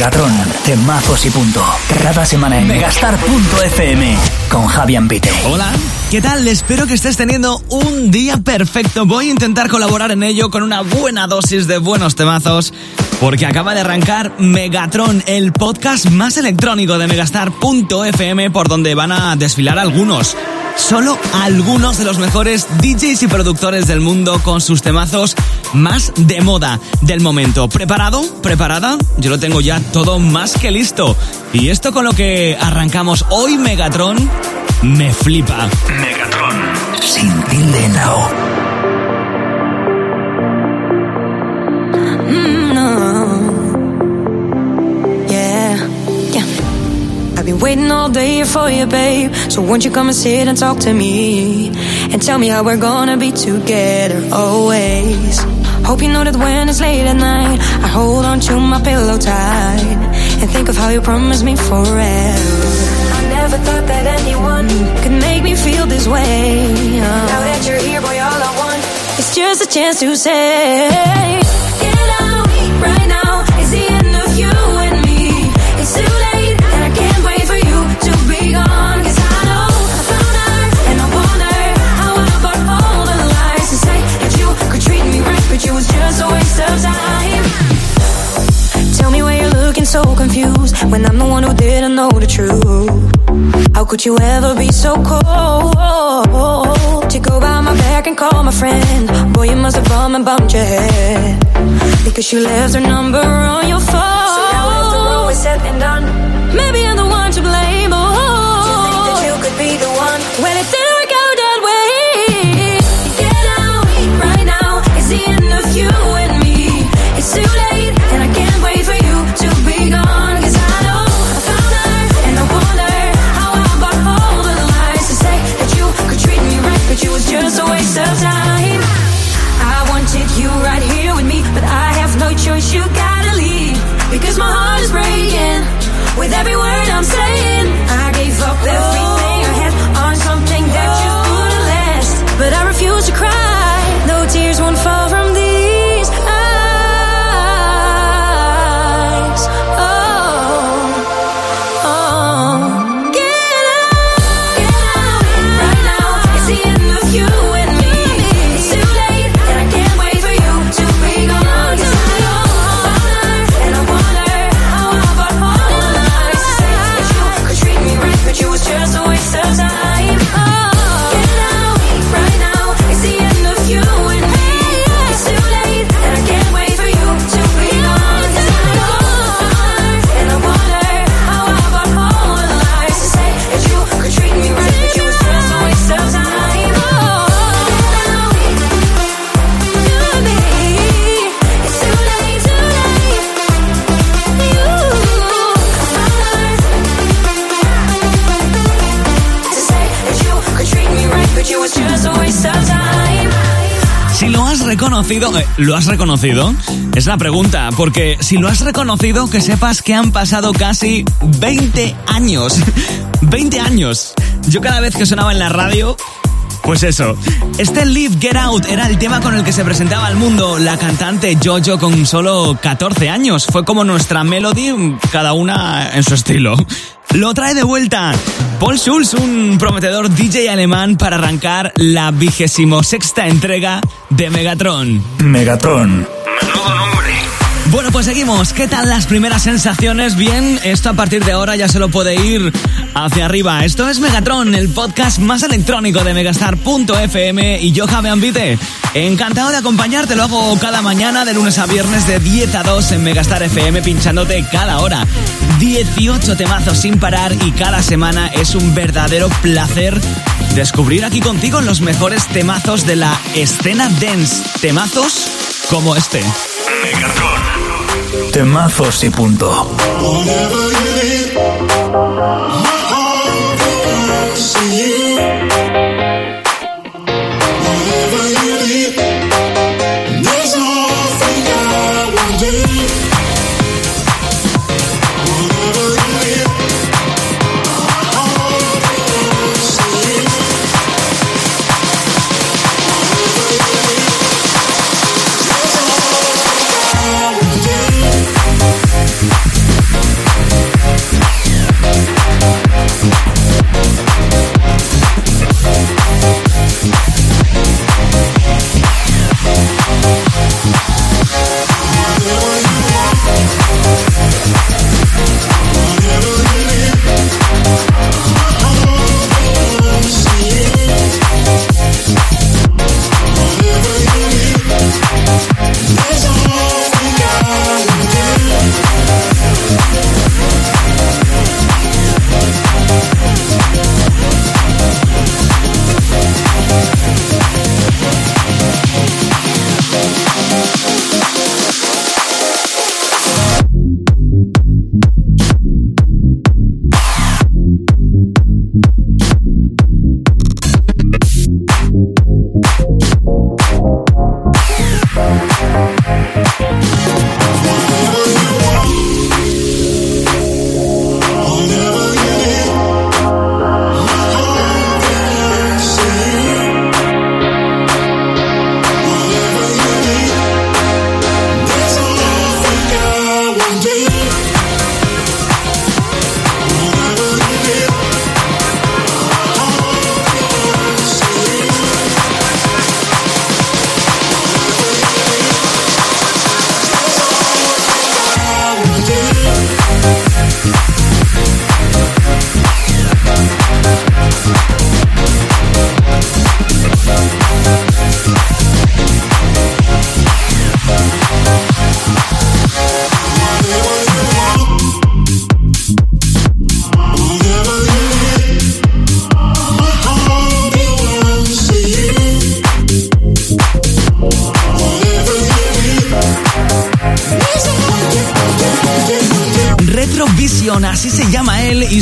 Megatron, temazos y punto. Cada semana en megastar.fm con Javier Pite. Hola, ¿qué tal? Espero que estés teniendo un día perfecto. Voy a intentar colaborar en ello con una buena dosis de buenos temazos. Porque acaba de arrancar Megatron, el podcast más electrónico de megastar.fm por donde van a desfilar algunos solo algunos de los mejores DJs y productores del mundo con sus temazos más de moda del momento. ¿Preparado? ¿Preparada? Yo lo tengo ya todo más que listo. Y esto con lo que arrancamos hoy Megatron me flipa. Megatron, sin tilde waiting all day for you, babe. So won't you come and sit and talk to me? And tell me how we're gonna be together always. Hope you know that when it's late at night, I hold on to my pillow tight. And think of how you promised me forever. I never thought that anyone could make me feel this way. Now that you're here, boy, all I want is just a chance to say, Get out right now. When I'm the one who didn't know the truth. How could you ever be so cold to go by my back and call my friend? Boy, you must have bummed and bumped your head because she left her number on your phone. So now after all is said and done, maybe I'm the one to blame. Oh, you think that you could be the one when it didn't? with reconocido? Eh, ¿Lo has reconocido? Es la pregunta, porque si lo has reconocido, que sepas que han pasado casi 20 años. 20 años. Yo cada vez que sonaba en la radio, pues eso, este Live Get Out era el tema con el que se presentaba al mundo la cantante Jojo con solo 14 años. Fue como nuestra melody, cada una en su estilo. Lo trae de vuelta Paul Schulz, un prometedor DJ alemán para arrancar la vigésimo sexta entrega de Megatron. Megatron. Bueno, pues seguimos. ¿Qué tal las primeras sensaciones? Bien, esto a partir de ahora ya se lo puede ir hacia arriba. Esto es Megatron, el podcast más electrónico de megastar.fm y yo, Javi Ambite. Encantado de acompañarte, lo hago cada mañana de lunes a viernes de 10 a 2 en Megastar FM, pinchándote cada hora. 18 temazos sin parar y cada semana es un verdadero placer descubrir aquí contigo los mejores temazos de la escena dance. Temazos como este. Megatron. Temazos y punto.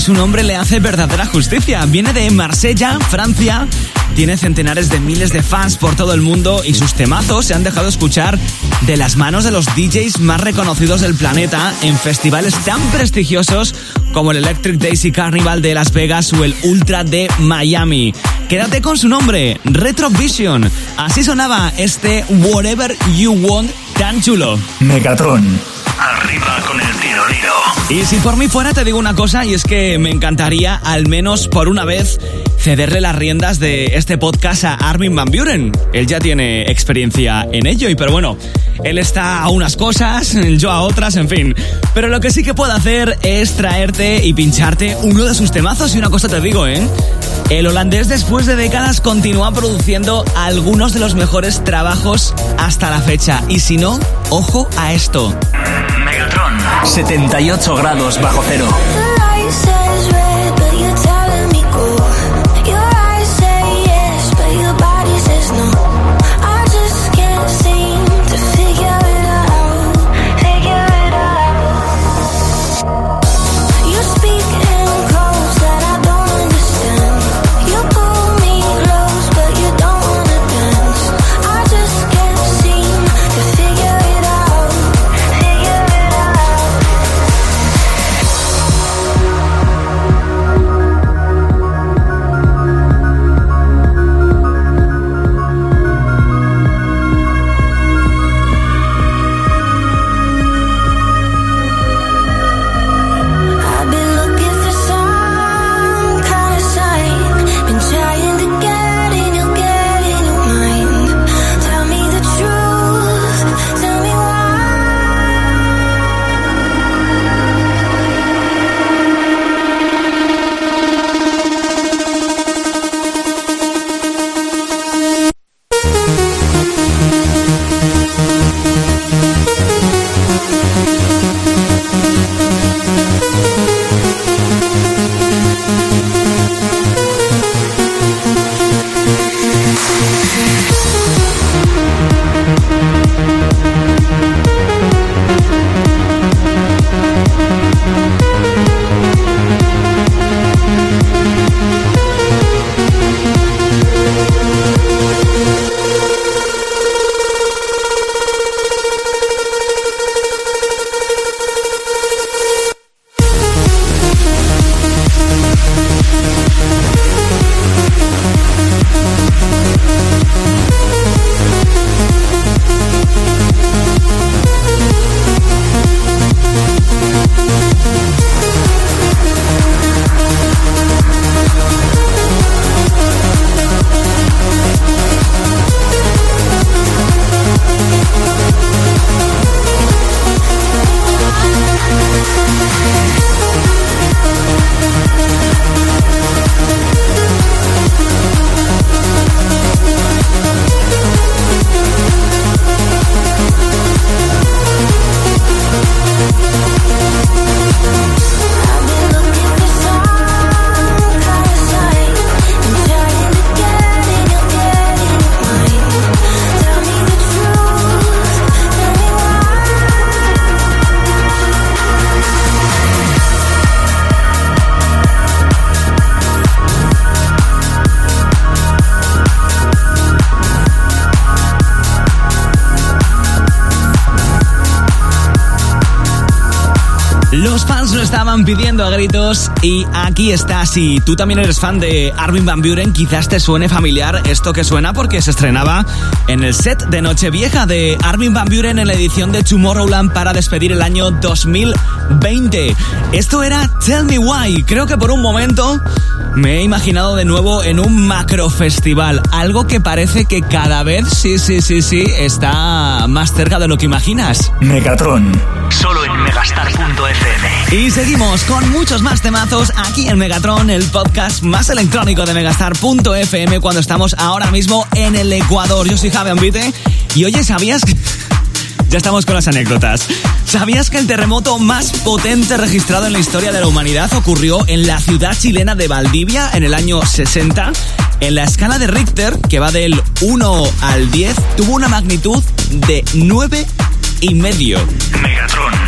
Su nombre le hace verdadera justicia. Viene de Marsella, Francia, tiene centenares de miles de fans por todo el mundo y sus temazos se han dejado escuchar de las manos de los DJs más reconocidos del planeta en festivales tan prestigiosos como el Electric Daisy Carnival de Las Vegas o el Ultra de Miami. Quédate con su nombre, Retrovision. Así sonaba este Whatever You Want tan chulo. Megatron. Arriba con el tiroliro. Y si por mí fuera te digo una cosa y es que me encantaría al menos por una vez cederle las riendas de este podcast a Armin Van Buren. Él ya tiene experiencia en ello y pero bueno, él está a unas cosas, yo a otras, en fin. Pero lo que sí que puedo hacer es traerte y pincharte uno de sus temazos y una cosa te digo, ¿eh? El holandés después de décadas continúa produciendo algunos de los mejores trabajos hasta la fecha. Y si no, ojo a esto. Megatron, 78 grados bajo cero. Pidiendo a gritos y aquí está. Si tú también eres fan de Armin Van Buren, quizás te suene familiar esto que suena porque se estrenaba en el set de Nochevieja de Armin Van Buren en la edición de Tomorrowland para despedir el año 2020. Esto era Tell Me Why. Creo que por un momento me he imaginado de nuevo en un macro festival, algo que parece que cada vez, sí, sí, sí, sí, está más cerca de lo que imaginas. Megatron, solo en megastar.fm. Y seguimos con muchos más temazos aquí en Megatron, el podcast más electrónico de megastar.fm cuando estamos ahora mismo en el Ecuador. Yo soy Javi Ambite y oye, ¿sabías que... Ya estamos con las anécdotas. ¿Sabías que el terremoto más potente registrado en la historia de la humanidad ocurrió en la ciudad chilena de Valdivia en el año 60? En la escala de Richter, que va del 1 al 10, tuvo una magnitud de 9 y medio. Megatron.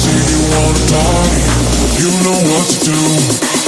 Say you wanna party, you know what to do.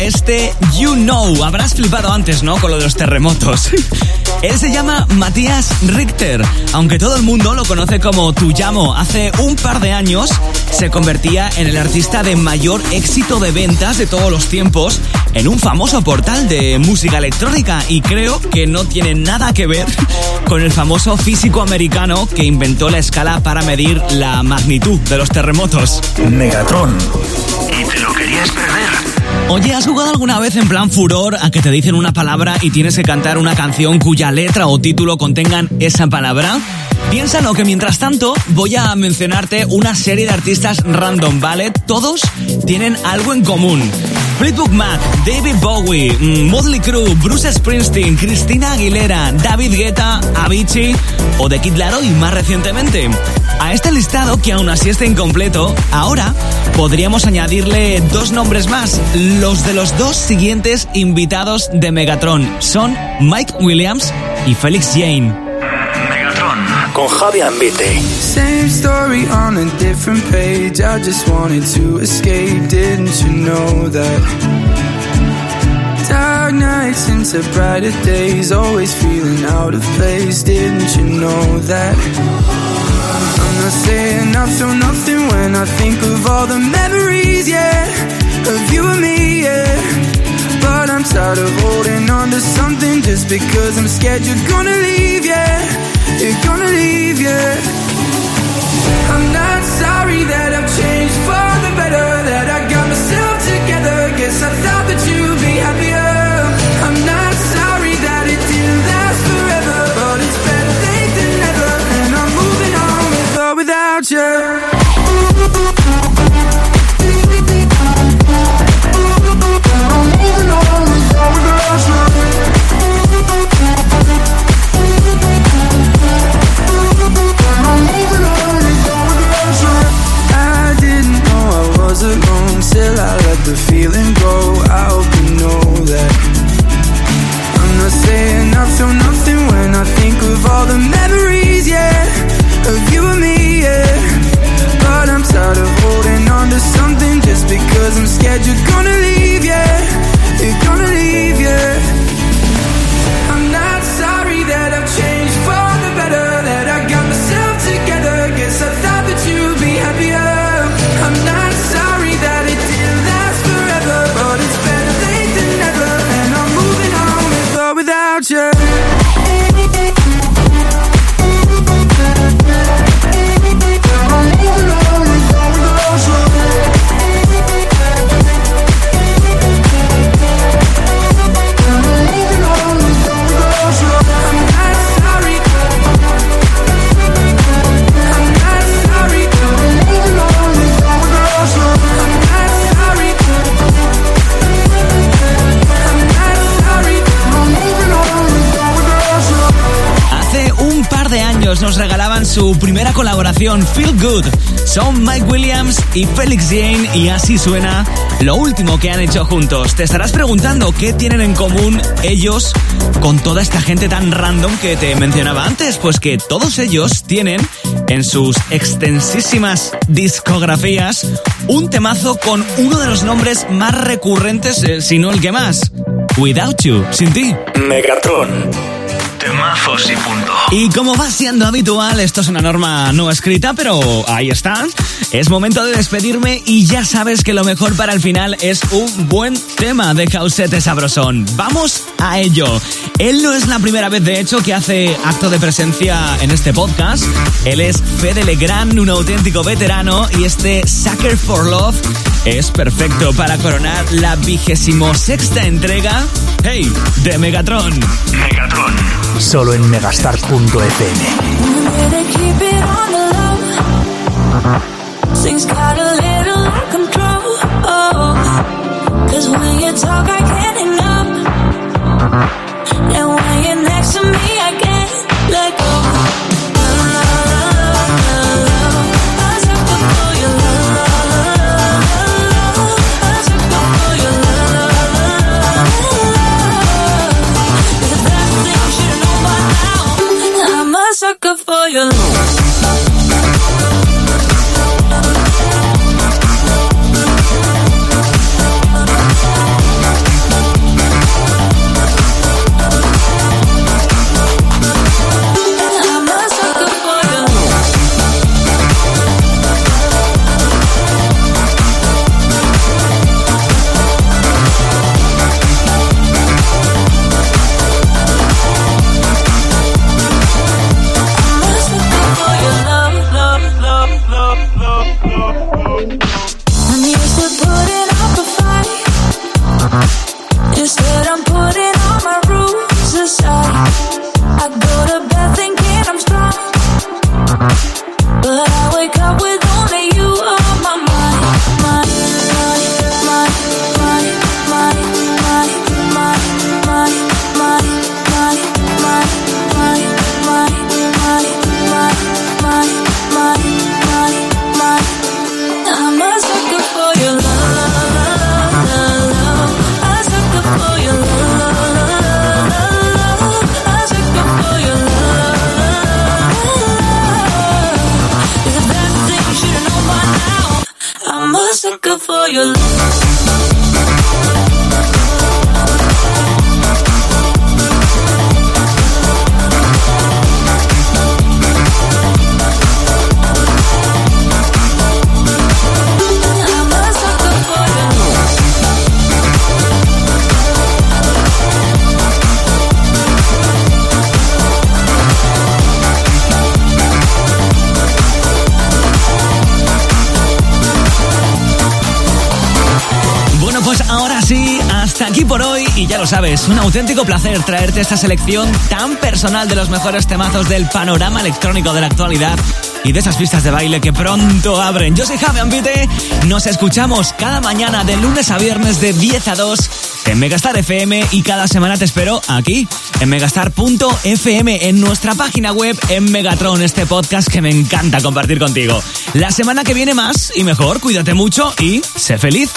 Este You Know. Habrás flipado antes, ¿no? Con lo de los terremotos. Él se llama Matías Richter, aunque todo el mundo lo conoce como Tuyamo. Hace un par de años se convertía en el artista de mayor éxito de ventas de todos los tiempos en un famoso portal de música electrónica y creo que no tiene nada que ver con el famoso físico americano que inventó la escala para medir la magnitud de los terremotos. Megatron. Y te lo querías perder. Oye, ¿has jugado alguna vez en plan furor a que te dicen una palabra y tienes que cantar una canción cuya letra o título contengan esa palabra? Piénsalo que mientras tanto voy a mencionarte una serie de artistas random, ¿vale? Todos tienen algo en común. Fleetwood Mac, David Bowie, mm, Motley Crue, Bruce Springsteen, Cristina Aguilera, David Guetta, Avicii o The Kid Laroi más recientemente. A este listado, que aún así está incompleto, ahora podríamos añadirle dos nombres más, los de los dos siguientes invitados de Megatron. Son Mike Williams y Felix Jane. Megatron con Javi Ambite. Same story on a different page. I just wanted to escape. Didn't you know that? Dark nights into brighter days. Always feeling out of place. Didn't you know that? I'm not saying I feel nothing when I think of all the memories, yeah, of you and me, yeah. But I'm tired of holding on to something just because I'm scared you're gonna leave, yeah. You're gonna leave, yeah. I'm not sorry that I've changed for the better, that I got myself together. Guess I thought that you'd su primera colaboración, Feel Good. Son Mike Williams y Felix Jane y así suena lo último que han hecho juntos. Te estarás preguntando qué tienen en común ellos con toda esta gente tan random que te mencionaba antes. Pues que todos ellos tienen en sus extensísimas discografías un temazo con uno de los nombres más recurrentes, eh, si no el que más. Without You, sin ti. Megatron. Temazos y punto. Y como va siendo habitual, esto es una norma no escrita, pero ahí está. Es momento de despedirme y ya sabes que lo mejor para el final es un buen tema de Causete Sabrosón. Vamos a ello. Él no es la primera vez, de hecho, que hace acto de presencia en este podcast. Él es Fede Legrand, un auténtico veterano, y este Sucker for Love es perfecto para coronar la vigésimo sexta entrega, hey, de Megatron. Megatron. Solo en megastar.fm. your sabes, un auténtico placer traerte esta selección tan personal de los mejores temazos del panorama electrónico de la actualidad y de esas pistas de baile que pronto abren. Yo soy Javi Ambite, nos escuchamos cada mañana de lunes a viernes de 10 a 2 en Megastar FM y cada semana te espero aquí en megastar.fm en nuestra página web en Megatron, este podcast que me encanta compartir contigo. La semana que viene más y mejor, cuídate mucho y sé feliz.